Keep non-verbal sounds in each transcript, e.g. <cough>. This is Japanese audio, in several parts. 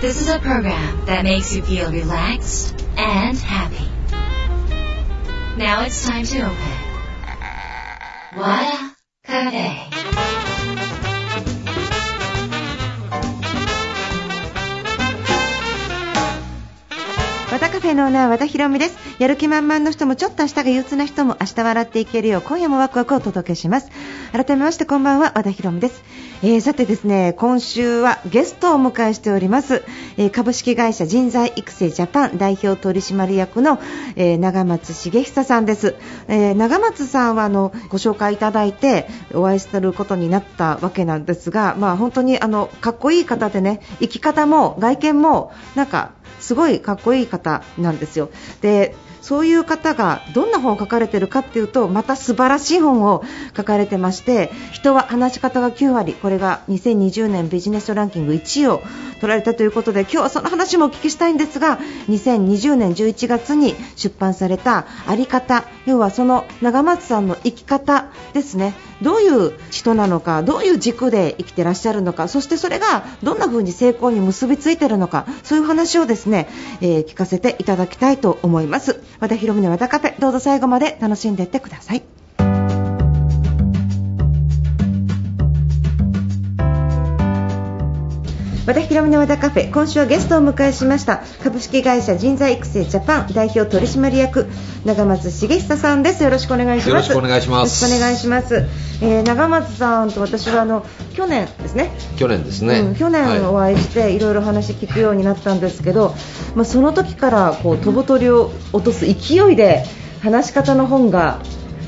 This is a program that makes you feel relaxed and happy. Now it's time to open. Wada Cafe. 和田カフェのオーナー和田博美ですやる気満々の人もちょっと明日が憂鬱な人も明日笑っていけるよう今夜もワクワクをお届けします改めましてこんばんは和田博美です、えーさてですね今週はゲストをお迎えしております、えー株式会社人材育成ジャパン代表取締役の、えー長松茂久さんです、え長松さんはあのご紹介いただいてお会いすることになったわけなんですがまあ本当にあのかっこいい方でね生き方も外見もなんかすごいかっこいい方なんですよ。でそういう方がどんな本を書かれているかっていうとまた素晴らしい本を書かれてまして人は話し方が9割これが2020年ビジネスランキング1位を取られたということで今日はその話もお聞きしたいんですが2020年11月に出版された「あり方」要はその長松さんの生き方ですねどういう人なのかどういう軸で生きてらっしゃるのかそしてそれがどんな風に成功に結びついているのかそういう話をですね、ねえー聞かせていただきたいと思います。和田博美の和田カフェどうぞ最後まで楽しんでいってください。和田博美の和田カフェ今週はゲストをお迎えしました株式会社人材育成ジャパン代表取締役長松茂久さんです。よろしくお願いします。よろしくお願いします。よろしくお願いします、えー長松さんと私はあの去年ですね。去年ですね、うん、去年お会いしていろいろ話聞くようになったんですけど、まあ、その時からこう飛ぶ鳥を落とす勢いで話し方の本が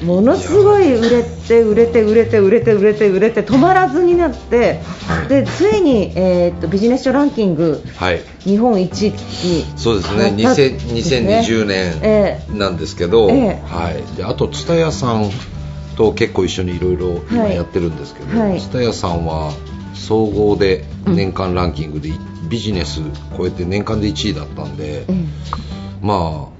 ものすごい売れて売れて売れて売れて売れて売れて止まらずになってでついに、えーっとビジネス書ランキングはい。日本一にそうですね。なったんですね。2020え年なんですけど、ええ。はい、であと蔦屋さんと結構一緒にいろいろやってるんですけどはい。蔦屋、さんは総合で年間ランキングでビジネス超えて年間で1位だったんで、え。まあ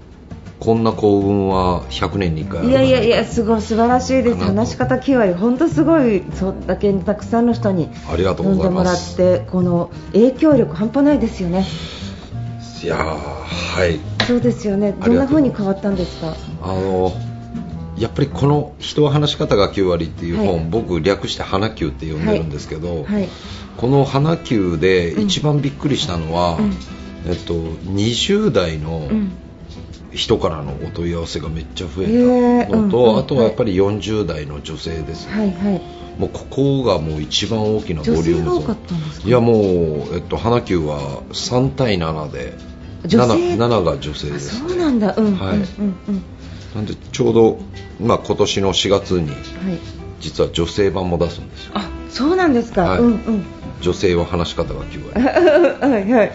こんな幸運は100年に1回いやいやいやすごい素晴らしいです。話し方9割本当すごいそれだけたくさんの人にありがとう飲んでもらございますってこの影響力半端ないですよね。いやーはい。そうですよね。どんな風に変わったんですか？あのやっぱりこの「人は話し方が9割」っていう本、はい。僕略して「花球」って呼んでるんですけど、はい。この花球で一番びっくりしたのは、うん。えっと、20代のうん人からのお問い合わせがめっちゃ増へえたのと、ーうんうんあとはやっぱり40代の女性です、はいはい。もうここがもう一番大きなボリュームいやもう、えっと、花球は3対7で女性？7, 7が女性であす、そうなんだ。うん、はい。うんなんでちょうど、まあ、今年の4月にはい。実は女性版も出すんですよ。あそうなんですか、はい。うんうん。女性は話し方が9割 <laughs> はいはい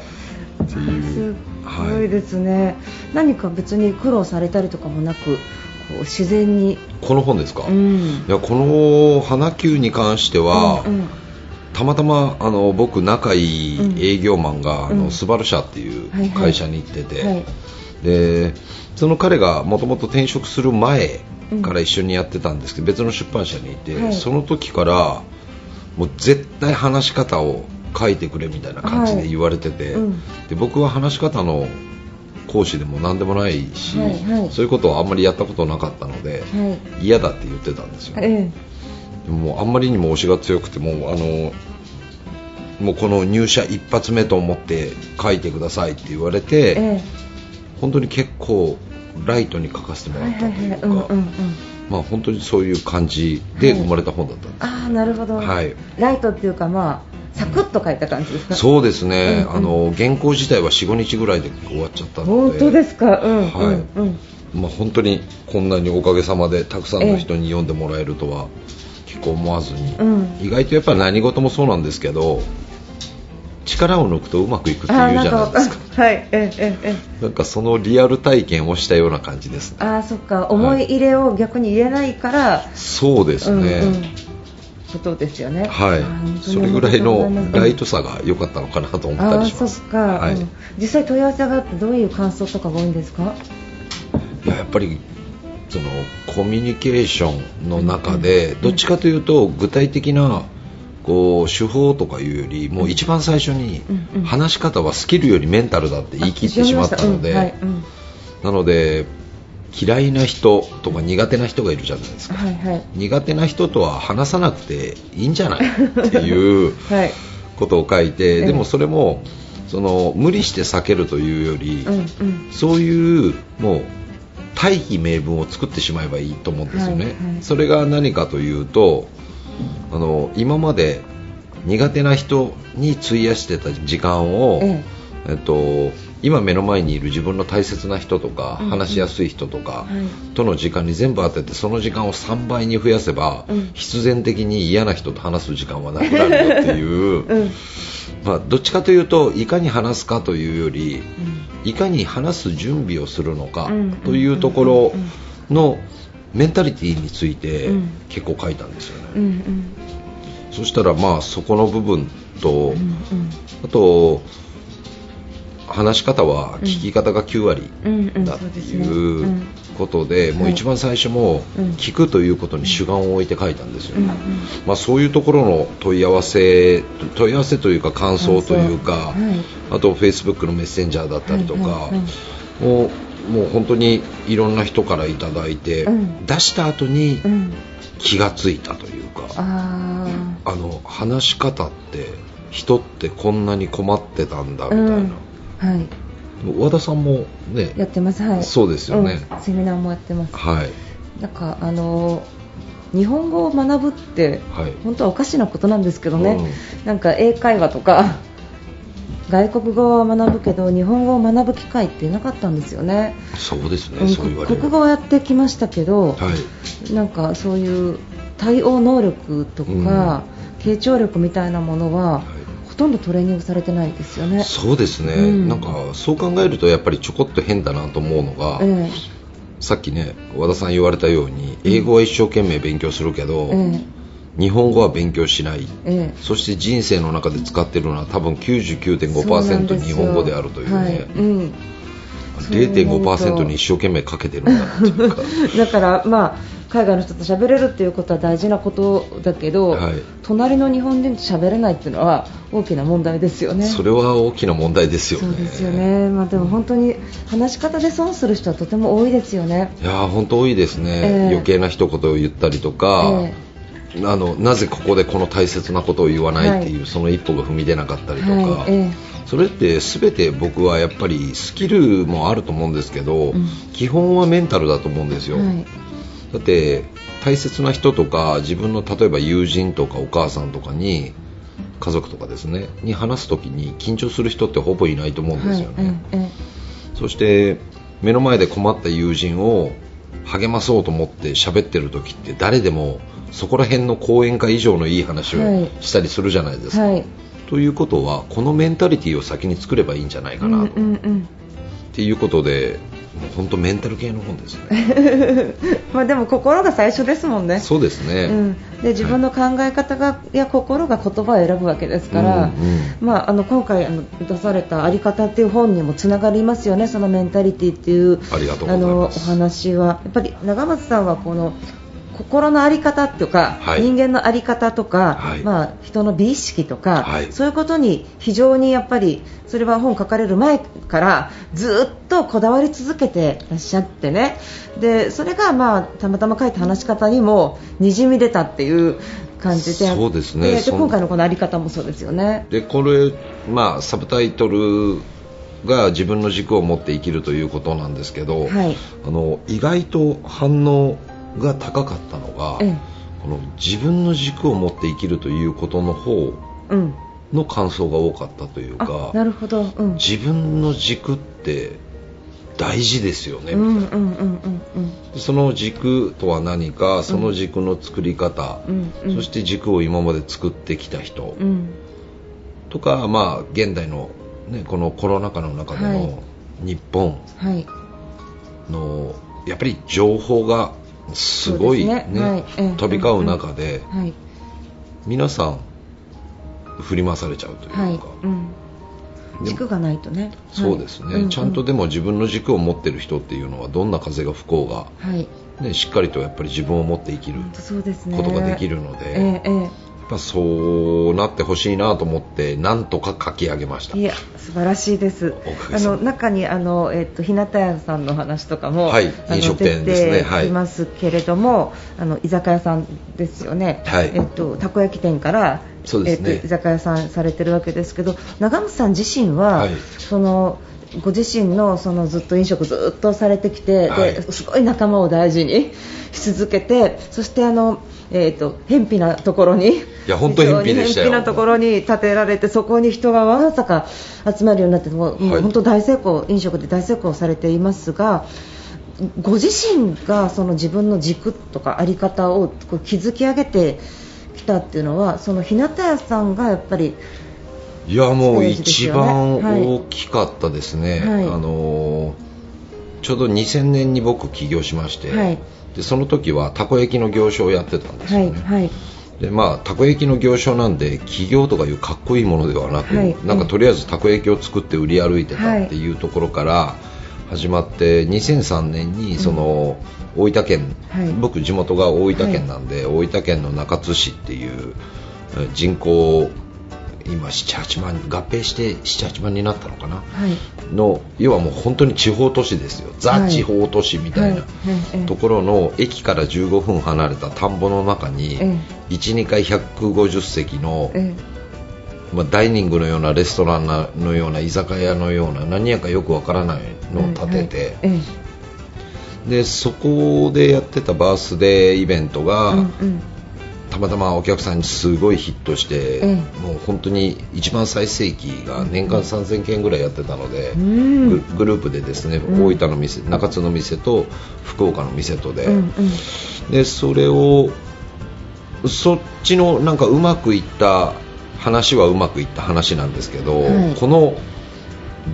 っていうすごいですね、何か別に苦労されたりとかもなくこう自然に。この本ですか、いうん。やこの花球に関しては、うんうん。たまたまあの僕仲いい営業マンが、あうん。のスバル社っていうはいはい。会社に行ってて、はい。でその彼がもともと転職する前から一緒にやってたんですけど、別の出版社にいて、はい。その時からもう絶対話し方を書いてくれみたいな感じで言われてて、はい。うん。で僕は話し方の講師でも何でもないし、はいはい。そういうことをあんまりやったことなかったので、は嫌だって言ってたんですよ、えでもあんまりにも推しが強くてもうあのもうこの入社一発目と思って書いてくださいって言われえて、え。本当に結構ライトに書かせてもらったというか、まあ本当にそういう感じで生まれた本だったんです、ああなるほど、はい。ライトっていうかまあサクッと書いた感じですか？そうですね、うんうん。あの原稿自体は45日ぐらいで終わっちゃったので。本当ですか？うん、はいうん。うんまあ、本当にこんなにおかげさまでたくさんの人に読んでもらえるとは結構思わずに、うん。意外とやっぱり何事もそうなんですけど力を抜くとうまくいくっていうじゃないですか。かはいえええええなんかそのリアル体験をしたような感じですね。えああそっか。思い入れを逆に言えないから、そうですね、うんうん。ことですよね。はい。それぐらいのライトささが良かったのかなと思ったあありします。そっか、はい。うん。実際問い合わせがあってどういう感想とかが多いんですか？いややっぱりそのコミュニケーションの中でどっちかというと具体的なこう手法とかいうよりもう一番最初に話し方はスキルよりメンタルだって言い切ってしまったので、なので嫌いな人とか苦手な人がいるじゃないですか、たうんはいはい。苦手な人とは話さなくていいんじゃないっていう <laughs> はい。ことを書いて、ええでもそれもその無理して避けるというより、うんうん。そういうもう大義名分を作ってしまえばいいと思うんですよね、はいはい。それが何かというとあの今まで苦手な人に費やしてた時間を、ええ。っと、今目の前にいる自分の大切な人とか、話しやすい人とか、はい。との時間に全部当ててその時間を3倍に増やせば、うん。必然的に嫌な人と話す時間はなくなるよっていう、<laughs> うん。まあ、どっちかというといかに話すかというよりうん。いかに話す準備をするのかうん。というところのメンタリティーについてうん。結構書いたんですよね、うんうん。そしたらまあそこの部分と、うんうん。あと話し方は聞き方が9割うんうんだっていううん。ことで、もうはい一番最初もうん。聞くということに主眼を置いて書いたんですよね、うんうんまあ、そういうところの問い合わせ問い合わせというか感想というか、はい。あと Facebook のメッセンジャーだったりとか、もう本当にいろんな人からいただいて、うん。出した後にうん。気がついたというか、ああの話し方って人ってこんなに困ってたんだあみたいな、うんはい。和田さんもねやってます。はい。そうですよね。うん。セミナーもやってます。はい。なんかあの日本語を学ぶってはい。本当はおかしなことなんですけどね、なんか英会話とか外国語は学ぶけど日本語を学ぶ機会ってなかったんですよね、そうですね、うんそう言われる。国語はやってきましたけど、はい。なんかそういう対応能力とか、傾聴力みたいなものは、はい。ほとんどトレーニングされてないですよね。そうですね、うん。なんかそう考えるとやっぱりちょこっと変だなと思うのが、え。さっきね和田さん言われたように英語は一生懸命勉強するけど、ええ日本語は勉強しない。ええ。そして人生の中で使ってるのは多分そうなん99.5%ですよ。日本語であるというね、はい。うん。0.5%に一生懸命かけてるんだなっていうか。<laughs> だから、まあ、海外の人と喋れるっていうことは大事なことだけど、はい。隣の日本人と喋れないっていうのは大きな問題ですよね。それは大きな問題ですよね。そうですよね、まあ、でも本当に話し方で損する人はとても多いですよね。いやー本当多いですね、ええ。余計な一言を言ったりとか、えあのなぜここでこの大切なことを言わないっていう、はその一歩が踏み出なかったりとか、はいえそれって全て僕はやっぱりスキルもあると思うんですけど、うん。基本はメンタルだと思うんですよ、はい。だって大切な人とか自分の例えば友人とかお母さんとかに家族とかですねに話す時に緊張する人ってほぼいないと思うんですよね、はいえ。そして目の前で困った友人を励まそうと思って喋ってる時って誰でもそこら辺の講演会以上のいい話をはい。したりするじゃないですか、はい。ということはこのメンタリティーを先に作ればいいんじゃないかなと、うんうんうん。っていうことで本当メンタル系の本ですね。<laughs> まあでも心が最初ですもんね。そうですね、うん、で自分の考え方が、い、や心が言葉を選ぶわけですから、うんうん。まあ、あの今回あの出された「あり方」っていう本にもつながりますよね、そのメンタリティっていうありがとうございます。のお話は。やっぱり長松さんはこの心の在り方とか、はい。人間の在り方とか、はい。まあ、人の美意識とか、はい。そういうことに非常にやっぱりそれは本書かれる前からずっとこだわり続けてらっしゃってね。でそれが、まあ、たまたま書いた話し方にもにじみ出たっていう感じでそうですね。で今回のこの在り方もそうですよね。でこれ、まあ、サブタイトルが自分の軸を持って生きるということなんですけど、はい。あの意外と反応が高かったのが、えこの自分の軸を持って生きるということの方の感想が多かったというあかなるほど、うん、自分の軸って大事ですよね、うんうんみたいな。うんうんうんその軸とは何かその軸の作り方、うんうん。そして軸を今まで作ってきた人、うん。とか、まあ、現代の、ね、このコロナ禍の中ではい。の日本はい。の、やっぱり情報がすごい、ねね。はい。ええ。飛び交う中で、はい。皆さん振り回されちゃうというか、はい、うん、で軸がないとね。そうですね、はい。うん。ちゃんとでも自分の軸を持ってる人っていうのはどんな風が吹こうが、はい。ね、しっかりとやっぱり自分を持って生きることができるので、ええええぱそうなってほしいなと思ってなんとか書き上げました。いや素晴らしいです。あの中にあの、えっと日向屋さんの話とかも、はい飲食店ですね。出はい。ますけれども、あの居酒屋さんですよね、はい。えっとたこ焼き店からそうですね。えっと居酒屋さんされてるわけですけど長渕さん自身は、はい。そのご自身のそのずっと飲食ずっとされてきて、はい。ですごい仲間を大事にし続けてそしてあの、えっと偏僻なところに。や本当偏僻でしたよ。なところに建てられてそこに人がわざか集まるようになってもうはい。本当大成功飲食で大成功されていますがご自身がその自分の軸とかあり方をこう築き上げてきたっていうのはその日向屋さんがやっぱりいやもう一番はい。大きかったですね、はいあのーちょうど2000年に僕起業しまして、はいでその時はたこ焼きの行商をやってたんですよね、はいはい。でまあたこ焼きの行商なんで起業とかいうかっこいいものではなく、はいなんかとりあえずたこ焼きを作って売り歩いてたっていうところから始まって2003年にその大分県、はい。僕地元が大分県なんで、大分県の中津市っていうえー人口今78万合併して78万になったのかな？はいの要はもう本当に地方都市ですよ。ザはい。地方都市みたいなところの駅から15分離れた田んぼの中にえ12階150席の、えまあ、ダイニングのようなレストランなのような居酒屋のような何やかよくわからないのを建てて、でそこでやってたバースデーイベントが、たまたまお客さんにすごいヒットして、ええもう本当に一番最盛期が年間3000件ぐらいやってたので、うん。ググループでですね、うん。大分の店中津の店と福岡の店とで,、うんうん。でそれをそっちのなんかうまくいった話はうまくいった話なんですけど、はい。この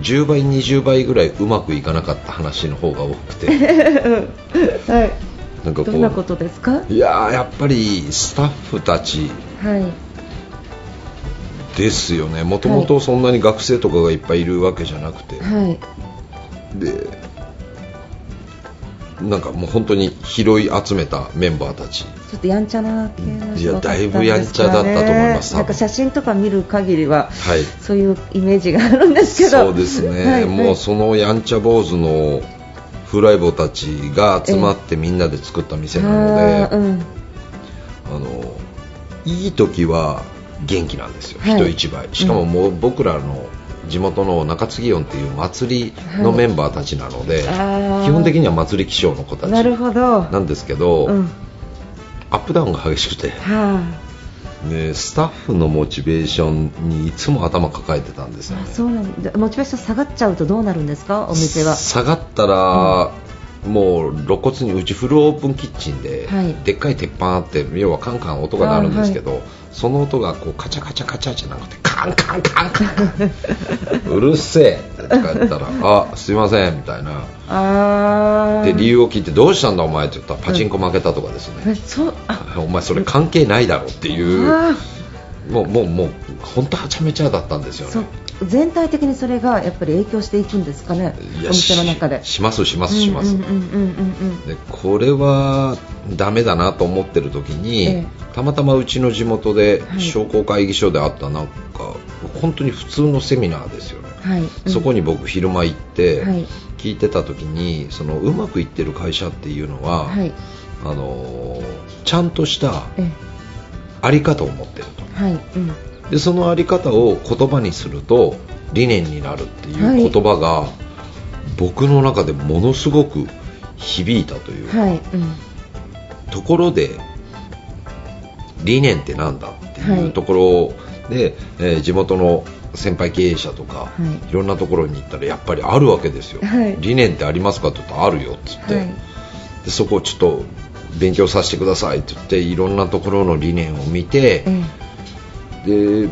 10倍20倍ぐらいうまくいかなかった話の方が多くて。<laughs> はいなんかこどんなことですか？ういやーやっぱりスタッフたち。はい。ですよね。もともとそんなに学生とかがいっぱいいるわけじゃなくて、はい。でなんかもう本当に拾い集めたメンバーたち。ちょっとやんちゃな系のいや人だいぶやんちゃだったと思います。なんか写真とか見る限りは、はい。そういうイメージがあるんですけど。そうですね、はい。もうそのやんちゃ坊主のフライボーたちが集まってみんなで作った店なので、うん。あのいい時は元気なんですよ、はい。人一倍。しかももう僕らの地元の中津祇園っていう祭りのメンバーたちなので、基本的には祭り気象の子たちなんですけど、うん。アップダウンが激しくて、はね、スタッフのモチベーションにいつも頭抱えてたんですよね。そうなんだモチベーション下がっちゃうとどうなるんですか？お店は。<laughs> 下がったら、もう露骨にうちフルオープンキッチンで、はい。でっかい鉄板あって要はカンカン音が鳴るんですけど、その音がこうカチャカチャカチャじゃなくてカンカンカンカン。うるせえとか言ったら「<laughs> あすいません」みたいな。ああで理由を聞いて「どうしたんだお前」って言ったらパチンコ負けたとかですね、うあお前それ関係ないだろっていうあもうもうもう本当はちゃめちゃだったんですよね。全体的にそれがやっぱり影響していくんですかねお店の中で。ししますしますします、うんうんうんうんうん。でこれはダメだなと思ってる時に、ええ。たまたまうちの地元ではい。商工会議所であったなんか本当に普通のセミナーですよね、はい、うんそこに僕昼間行ってはい。聞いてた時にそのうまくいってる会社っていうのは、はい。あのーちゃんとしたえあり方を持ってると。はい。うん。でそのあり方を言葉にすると理念になるっていう言葉が、僕の中でものすごく響いたというか、はい。うん。ところで理念ってなんだっていうところで、えー地元の先輩経営者とか、はい。い、ろんなところに行ったらやっぱりあるわけですよ、はい。理念ってありますかって言ったらあるよって言って、はい。でそこをちょっと勉強させてくださいって言っていろんなところの理念を見て、えで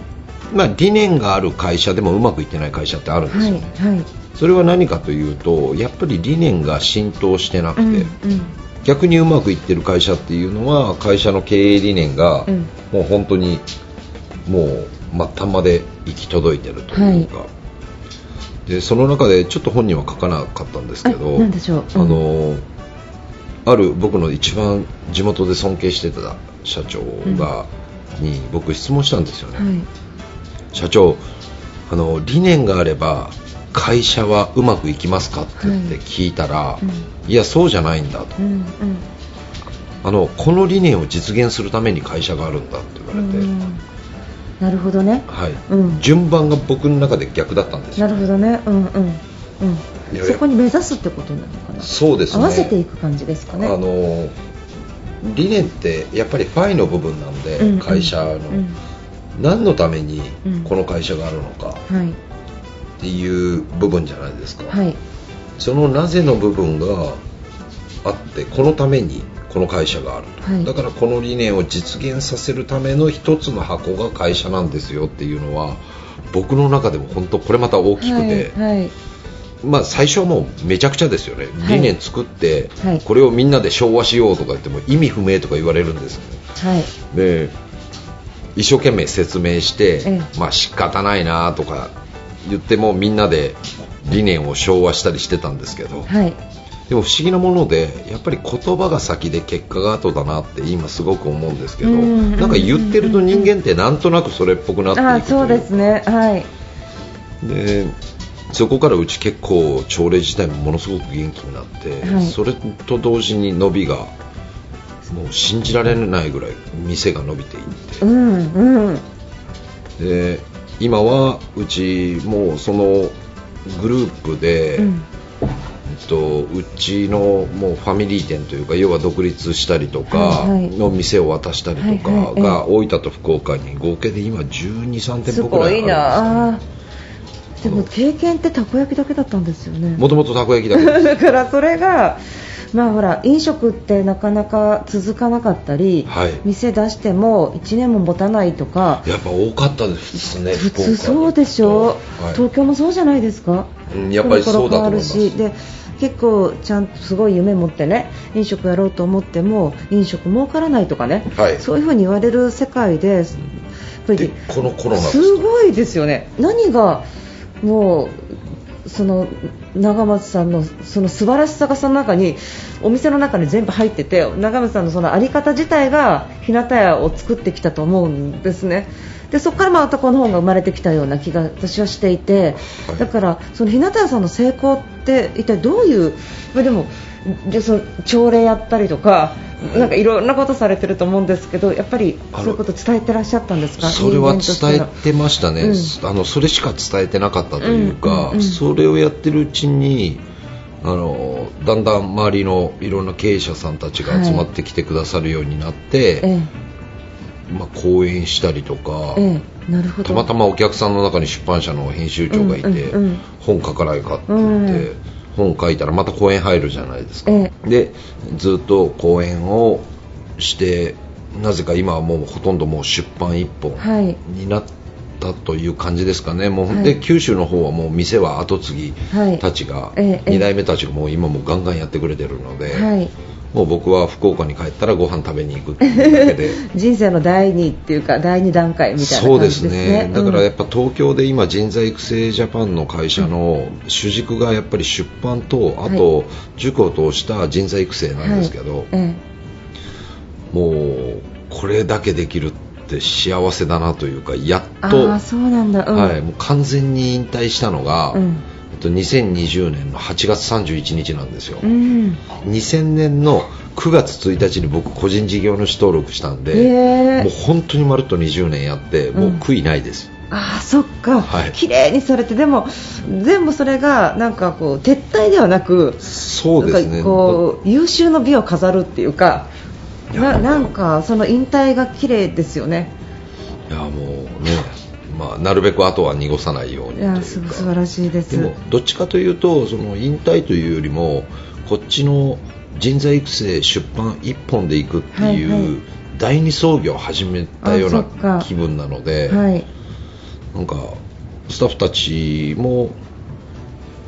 まあ、理念がある会社でもうまくいってない会社ってあるんですよ。ね、はい。それは何かというとやっぱり理念が浸透してなくて、うんうん。逆にうまくいってる会社っていうのは会社の経営理念がうん。もう本当にもう末端まで行き届いてるというか、でその中でちょっと本人は書かなかったんですけどあのある僕の一番地元で尊敬してた社長が、に僕質問したんですよね、はい。社長あの理念があれば会社はうまくいきますかって言って聞いたら、うん。いやそうじゃないんだと。うんうん。あのこの理念を実現するために会社があるんだって言われて、うんなるほどね。はい。うん。順番が僕の中で逆だったんですよ。なるほどね。うんうんうん。そこに目指すってことなのかな。そうですね。合わせていく感じですかね。あの理念ってやっぱりファイの部分なんで、うんうん。会社の、うん。何のためにうん。この会社があるのか。はい。っていう部分じゃないですか、はい。そのなぜの部分があってこのためにこの会社があると、はい。だからこの理念を実現させるための一つの箱が会社なんですよっていうのは僕の中でも本当これまた大きくて、はいはい。まあ最初はもうめちゃくちゃですよね、はい。理念作って、はい。これをみんなで昭和しようとか言っても意味不明とか言われるんです。よねはい。で一生懸命説明して、えまあ仕方ないなとか言ってもみんなで理念を昭和したりしてたんですけど、はいでも不思議なものでやっぱり言葉が先で結果が後だなって今すごく思うんですけど、うん。なんか言ってると人間ってなんとなくそれっぽくなっていくあそうですね。はい。でそこからうち結構朝礼自体もものすごく元気になって、はい。それと同時に伸びがもう信じられないぐらい店が伸びていって。うんうん。で今はうちもうそのグループで、うんと、うちのもうファミリー店というか要は独立したりとかの店を渡したりとかが大分と福岡に合計で今12、3店す舗くらいあるんですでも経験ってたこ焼きだけだったんですよね。もともとたこ焼きだけ <laughs> だからそれがまあほら飲食ってなかなか続かなかったり、はい。店出しても1年も持たないとか。やっぱ多かったですね普通そうでしょ、はい。東京もそうじゃないですか、うんやっぱりそうだと思います。で結構ちゃんとすごい夢持ってね飲食やろうと思っても飲食儲からないとかね、はい。そういうふうに言われる世界でやっぱでりこのコロナですすごいですよね。何がもうその長松さんのその素晴らしさがその中にお店の中に全部入ってて長松さんのそのあり方自体が日向屋を作ってきたと思うんですね。でそこからまたこの本が生まれてきたような気が私はしていて、はい。だからその日向屋さんの成功って一体どういうまあでもでその朝礼やったりとか、い。なんかいろんなことされてると思うんですけどやっぱりそういうこと伝えてらっしゃったんですか？それは伝えてましたね、うん。あのそれしか伝えてなかったというか、うん。うん。うん。それをやってるうちにあのだんだん周りのいろんな経営者さんたちが集まってきてくださるようになって、えまあ、講演したりとか、えええなるほど。たまたまお客さんの中に出版社の編集長がいて、うんうんうん。本書かないかって言って、うん。本書いたらまた講演入るじゃないですか、えでずっと講演をしてなぜか今はもうほとんどもう出版一本はい。になったという感じですかね、もうはい。で九州の方はもう店は後継ぎはい。たちが、ええ2代目たちがもう今もうガンガンやってくれてるので、はいもう僕は福岡に帰ったらご飯食べに行くっていうだけで。<laughs> 人生の第二っていうか第二段階みたいなそうで感じですすねね。だからやっぱ、ぱ東京で今人材育成ジャパンの会社の主軸がやっぱり出版とあと塾を通した人材育成なんですけど、はいえ。もうこれだけできるって幸せだなというかやっえ、と、ああそうなん。はい、もう完全に引退したのが、うんと、2020年の8月31日なんですよ、うん、2000年の9月1日に僕個人事業主登録したんで、もう本当にまるっと20年やってもう悔いないです、ああそっか、はい。綺麗にされてでも全部それがなんかこう撤退ではなくそうですね。こう優秀の美を飾るっていうかななんかその引退が綺麗ですよね。いやもうね、まあ、なるべくあとは濁さないようにいやす素晴らしいです。でもどっちかというとその引退というよりもこっちの人材育成出版一本でいくっていう、はいはい。第二創業を始めたような気分なので、はい。なんかスタッフたちも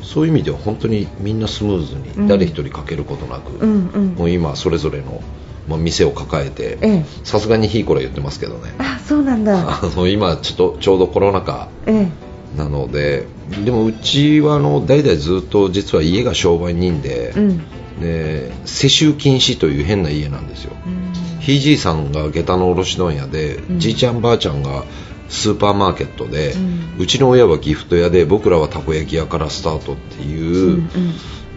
そういう意味では本当にみんなスムーズうん。に誰一人欠けることなく、うんうん。もう今それぞれの、まあ、店を抱えてええ。さすがにひいこら言ってますけどね。あそうなんだ。<laughs> あの今ちょっとちょうどコロナ禍えなのででもうちはあの代々ずっと実は家が商売人で,、えうん。で世襲禁止という変な家なんですよ。うん。ひいじいさんが下駄の卸問屋で、うん。じいちゃんばあちゃんがスーパーマーケットで、ううんちの親はギフト屋で僕らはたこ焼き屋からスタートっていう、うん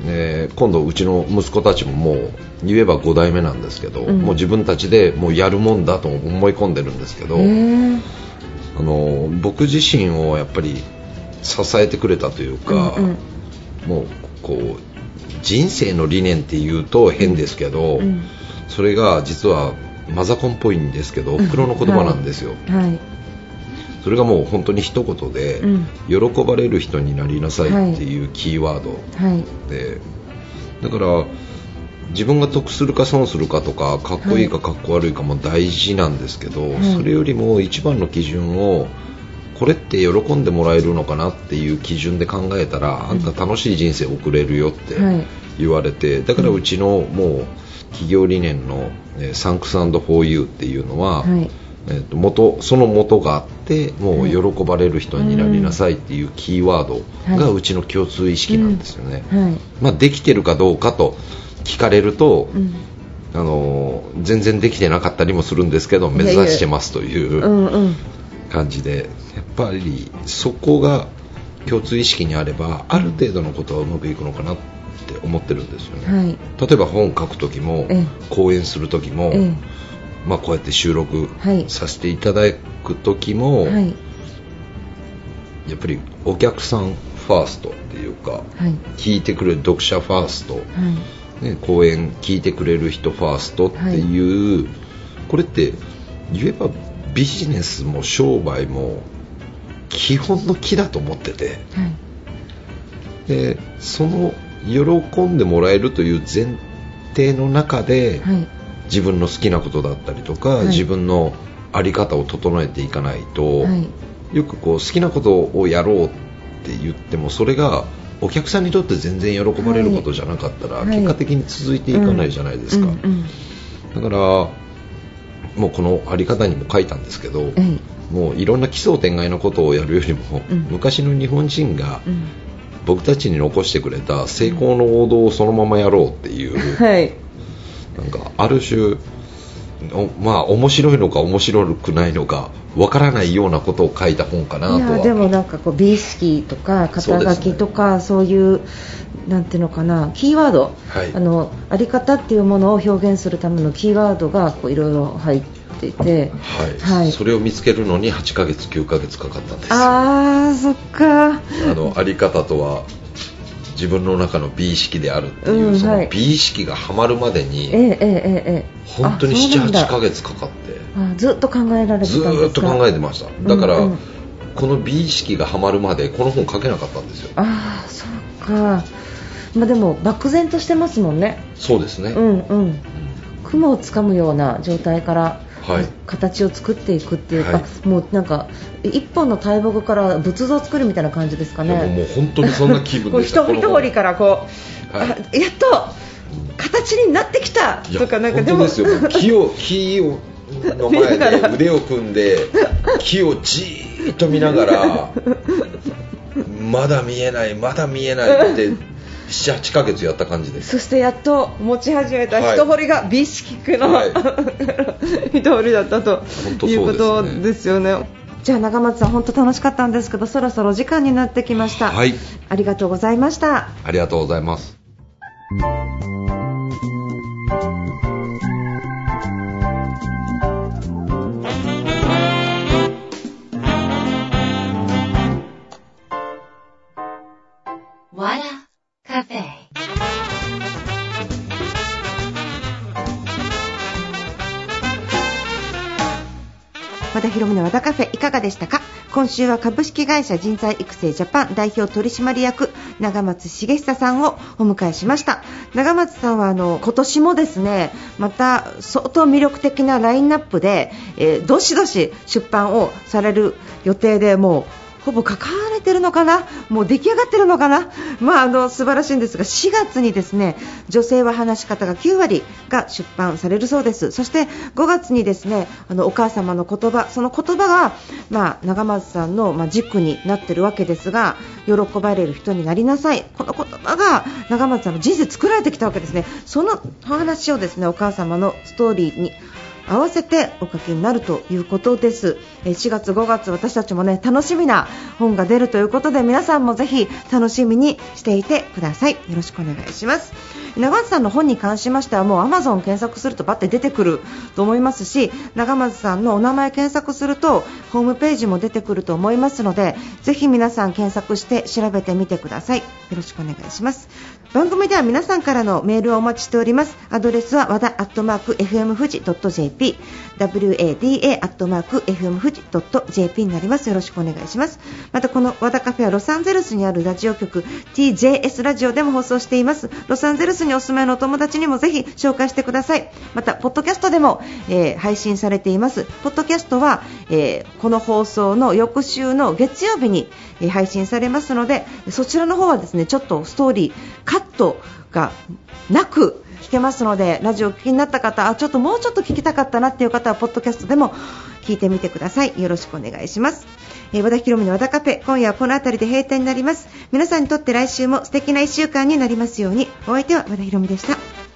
ね今度うちの息子たちももう言えば5代目なんですけど、うん。もう自分たちでもうやるもんだと思い込んでるんですけど、あの僕自身をやっぱり支えてくれたというか、うんうん。もうこう人生の理念っていうと変ですけど、うんそれが実はマザコンっぽいんですけどおふくろの言葉なんですよ、はいそれがもう本当に一言で、うん。喜ばれる人になりなさいっていうキーワードはい。で、だから自分が得するか損するかとかかっこいいかかっこ悪いかも大事なんですけど、はい。それよりも一番の基準をこれって喜んでもらえるのかなっていう基準で考えたら、あんた楽しい人生送れるよってはい。言われて、だからうちのもう企業理念の、えーサンクスフォーユーっていうのは、はいえーと元その元があってもう喜ばれる人になりなさいっていうキーワードがはい。うちの共通意識なんですよね、はい。まあ、できてるかどうかと聞かれると、うん。あのー全然できてなかったりもするんですけど目指してますという感じでやっぱりそこが共通意識にあればある程度のことはうまくいくのかなって思ってるんですよね、はい。例えば本書く時もええ。講演する時も、えまあ、こうやって収録はい。させていただく時も、えはい。やっぱりお客さんファーストっていうかはい。聞いてくれる読者ファースト、はい。ね、講演聞いてくれる人ファーストっていう、これって言えばビジネスも商売も基本の木だと思っててはい。でその喜んでもらえるという前提の中で、はい自分の好きなことだったりとか、はい。自分の在り方を整えていかないと、はい。よくこう好きなことをやろうって言ってもそれがお客さんにとって全然喜ばれることじゃなかったら、はい。結果的に続いていかないじゃないですか、だからもうこの在り方にも書いたんですけど、えもういろんな奇想天外なことをやるよりも、うん。昔の日本人が僕たちに残してくれた成功の王道をそのままやろうっていう、はいなんかある種おまあ面白いのか面白くないのかわからないようなことを書いた本かないとは。やでもなんかこう美意識とか肩書きとかそう,、いうなんていうのかなキーワード、はい。あのあり方っていうものを表現するためのキーワードがこういろいろ入っていて。はい。はい。それを見つけるのに8ヶ月9ヶ月かかったんですよ。あーそっか。あのあり方とは自分の中の美意識であるっていう、そのうんはい。美意識がはまるまでにええええええ。本当に78ヶ月月かかってずっと考えられてたんですか？ずーっと考えてました。だから、うん。うんこの美意識がはまるまでこの本書けなかったんですよ。ああそっか。まあでも漠然としてますもんね。そうですね、うんうん。うん。雲をつかむような状態からはい形を作っていくっていうか、はい。もうなんか一本の大木から仏像を作るみたいな感じですかいやもうもね。う本当にそんな気分こうでした。<laughs> 一一掘りからこう、はい。あやっと形になってきたとかなんかですよ。木を <laughs> 木をの前で腕を組んで木をじーっと見ながら <laughs> まだ見えないまだ見えないって78ヶ月やった感じです。そしてやっと持ち始めたはい。一掘りが美式区の、はい。<laughs> 一掘りだったと本当いうことですよね。じゃあ長松さん本当楽しかったんですけどそろそろ時間になってきました、はい。ありがとうございました。ありがとうございます広めの和田カフェいかがでしたか？今週は株式会社人材育成ジャパン代表取締役長松茂久さんをお迎えしました。長松さんはあの今年もですねまた相当魅力的なラインナップで、えーどしどし出版をされる予定でもうほぼ関われてるのかな、もう出来上がってるのかな、まあ、あの素晴らしいんですが4月にですね女性は話し方が9割が出版されるそうです、そして5月にですねあのお母様の言葉、その言葉が、まあ、長松さんの、まあ、軸になってるわけですが喜ばれる人になりなさい、この言葉が長松さんの人生作られてきたわけですね、その話をですねお母様のストーリーに合わせてお書きになるということです。4月5月私たちもね楽しみな本が出るということで皆さんもぜひ楽しみにしていてください。よろしくお願いします。長松さんの本に関しましてはもう Amazon 検索するとバッて出てくると思いますし長松さんのお名前検索するとホームページも出てくると思いますのでぜひ皆さん検索して調べてみてください。よろしくお願いします。番組では皆さんからのメールをお待ちしております。アドレスは和田アットマーク FM 富士 .jp wada アットマーク FM 富士 .jp になります。よろしくお願いします。またこの和田カフェはロサンゼルスにあるラジオ局 TJS ラジオでも放送しています。ロサンゼルスにお住まいのお友達にもぜひ紹介してください。またポッドキャストでも、えー、配信されています。ポッドキャストは、えー、この放送の翌週の月曜日に、えー、配信されますのでそちらの方はですねちょっとストーリーカットがなく聞けますのでラジオを聞きになった方あちょっともうちょっと聞きたかったなっていう方はポッドキャストでも聞いてみてください。よろしくお願いします。えー、和田博美の和田カフェ今夜はこの辺りで閉店になります。皆さんにとって来週も素敵な1週間になりますように。お相手は和田博美でした。